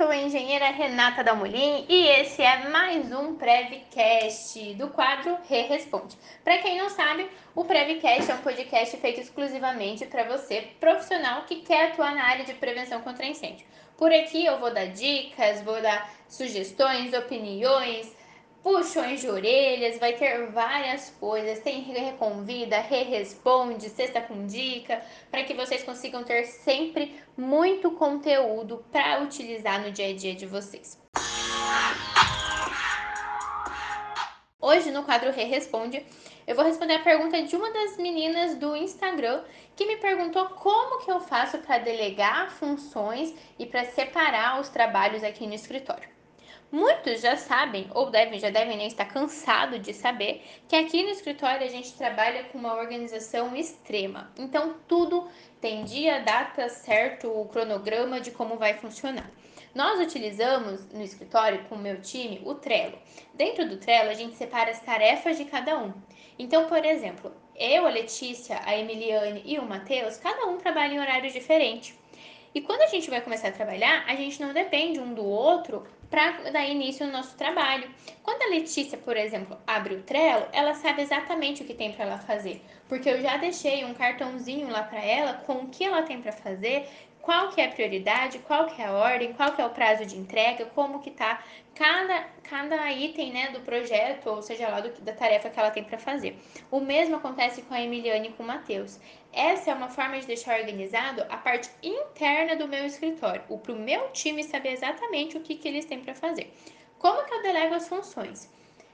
sou a engenheira Renata Dalmolin e esse é mais um Prevcast do quadro Re Responde. Para quem não sabe, o Prevcast é um podcast feito exclusivamente para você, profissional que quer atuar na área de prevenção contra incêndio. Por aqui eu vou dar dicas, vou dar sugestões, opiniões, puxões de orelhas, vai ter várias coisas. Tem reconvida, re-responde, sexta com dica, para que vocês consigam ter sempre muito conteúdo para utilizar no dia a dia de vocês. Hoje no quadro Re Responde, eu vou responder a pergunta de uma das meninas do Instagram que me perguntou como que eu faço para delegar funções e para separar os trabalhos aqui no escritório. Muitos já sabem, ou devem, já devem nem estar cansados de saber, que aqui no escritório a gente trabalha com uma organização extrema. Então, tudo tem dia, data, certo, o cronograma de como vai funcionar. Nós utilizamos no escritório com o meu time o Trello. Dentro do Trello, a gente separa as tarefas de cada um. Então, por exemplo, eu, a Letícia, a Emiliane e o Matheus, cada um trabalha em horário diferente. E quando a gente vai começar a trabalhar, a gente não depende um do outro para dar início no nosso trabalho. Quando a Letícia, por exemplo, abre o Trello, ela sabe exatamente o que tem para ela fazer, porque eu já deixei um cartãozinho lá para ela com o que ela tem para fazer, qual que é a prioridade, qual que é a ordem, qual que é o prazo de entrega, como que tá cada, cada item né, do projeto, ou seja lá do, da tarefa que ela tem para fazer. O mesmo acontece com a Emiliane e com o Matheus. Essa é uma forma de deixar organizado a parte interna do meu escritório, para o meu time saber exatamente o que, que eles têm para fazer. Como que eu delego as funções?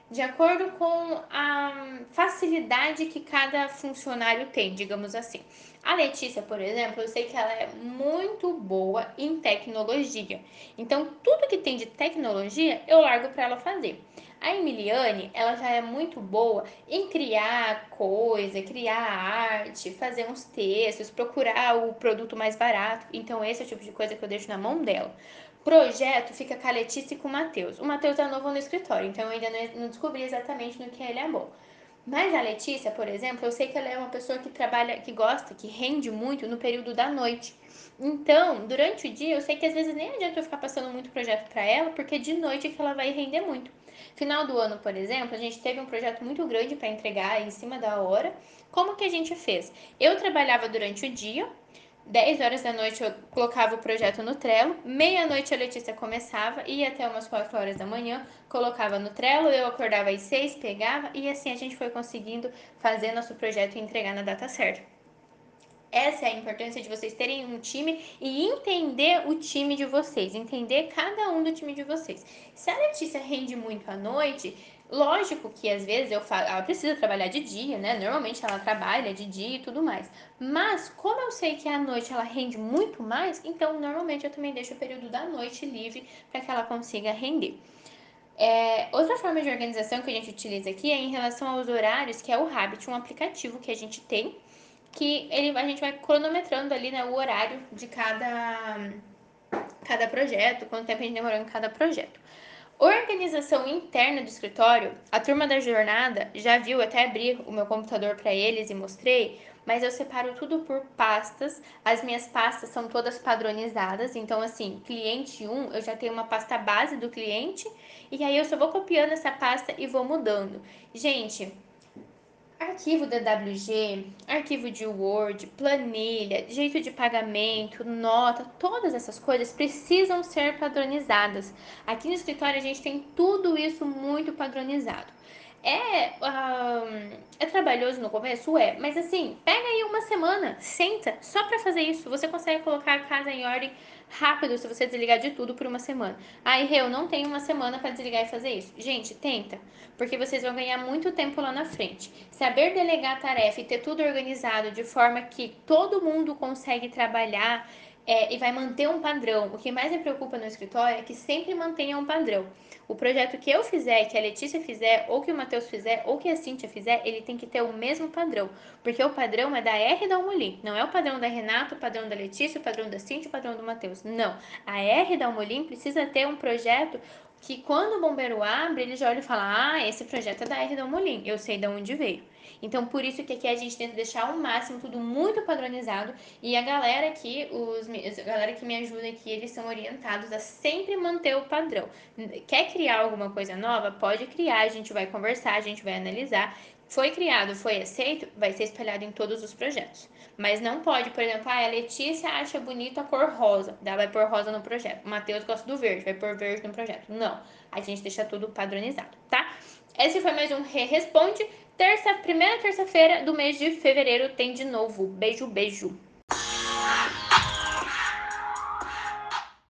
De acordo com a facilidade que cada funcionário tem, digamos assim. A Letícia, por exemplo, eu sei que ela é muito boa em tecnologia. Então, tudo que tem de tecnologia, eu largo para ela fazer. A Emiliane, ela já é muito boa em criar coisa, criar arte, fazer uns textos, procurar o produto mais barato. Então, esse é o tipo de coisa que eu deixo na mão dela. Projeto fica com a Letícia e com o Matheus. O Matheus é novo no escritório, então eu ainda não descobri exatamente no que ele é bom. Mas a Letícia, por exemplo, eu sei que ela é uma pessoa que trabalha, que gosta, que rende muito no período da noite. Então, durante o dia, eu sei que às vezes nem adianta eu ficar passando muito projeto para ela, porque de noite é que ela vai render muito. Final do ano, por exemplo, a gente teve um projeto muito grande para entregar em cima da hora. Como que a gente fez? Eu trabalhava durante o dia, 10 horas da noite eu colocava o projeto no Trello, meia-noite a Letícia começava, ia até umas 4 horas da manhã, colocava no Trello, eu acordava às 6, pegava e assim a gente foi conseguindo fazer nosso projeto e entregar na data certa. Essa é a importância de vocês terem um time e entender o time de vocês, entender cada um do time de vocês. Se a Letícia rende muito à noite, lógico que às vezes eu falo, ela precisa trabalhar de dia, né? Normalmente ela trabalha de dia e tudo mais. Mas como eu sei que à noite ela rende muito mais, então normalmente eu também deixo o período da noite livre para que ela consiga render. É, outra forma de organização que a gente utiliza aqui é em relação aos horários, que é o Habit, um aplicativo que a gente tem que ele, a gente vai cronometrando ali né, o horário de cada, cada projeto, quanto tempo a gente demorou em cada projeto. Organização interna do escritório, a turma da jornada já viu, até abrir o meu computador para eles e mostrei, mas eu separo tudo por pastas. As minhas pastas são todas padronizadas, então assim, cliente 1, eu já tenho uma pasta base do cliente e aí eu só vou copiando essa pasta e vou mudando. Gente, Arquivo DWG, arquivo de Word, planilha, jeito de pagamento, nota, todas essas coisas precisam ser padronizadas. Aqui no escritório a gente tem tudo isso muito padronizado. É, um, trabalhoso no começo? É, mas assim, pega aí uma semana, senta só para fazer isso. Você consegue colocar a casa em ordem rápido se você desligar de tudo por uma semana. Aí, eu não tenho uma semana para desligar e fazer isso. Gente, tenta, porque vocês vão ganhar muito tempo lá na frente. Saber delegar a tarefa e ter tudo organizado de forma que todo mundo consegue trabalhar é, e vai manter um padrão. O que mais me preocupa no escritório é que sempre mantenha um padrão. O projeto que eu fizer, que a Letícia fizer, ou que o Matheus fizer, ou que a Cíntia fizer, ele tem que ter o mesmo padrão. Porque o padrão é da R da Almolim. Não é o padrão da Renata, o padrão da Letícia, o padrão da Cíntia, o padrão do Matheus. Não. A R da Almolim precisa ter um projeto que quando o bombeiro abre, ele já olha e fala: Ah, esse projeto é da R da Almolim. Eu sei de onde veio. Então, por isso que aqui a gente tenta deixar ao máximo tudo muito padronizado e a galera aqui, os, a galera que me ajuda aqui, eles são orientados a sempre manter o padrão. Quer criar alguma coisa nova? Pode criar, a gente vai conversar, a gente vai analisar. Foi criado, foi aceito, vai ser espalhado em todos os projetos. Mas não pode, por exemplo, ah, a Letícia acha bonito a cor rosa, ela vai pôr rosa no projeto. O Matheus gosta do verde, vai pôr verde no projeto. Não, a gente deixa tudo padronizado, tá? Esse foi mais um Re Responde. Terça, primeira terça-feira do mês de fevereiro tem de novo. Beijo, beijo.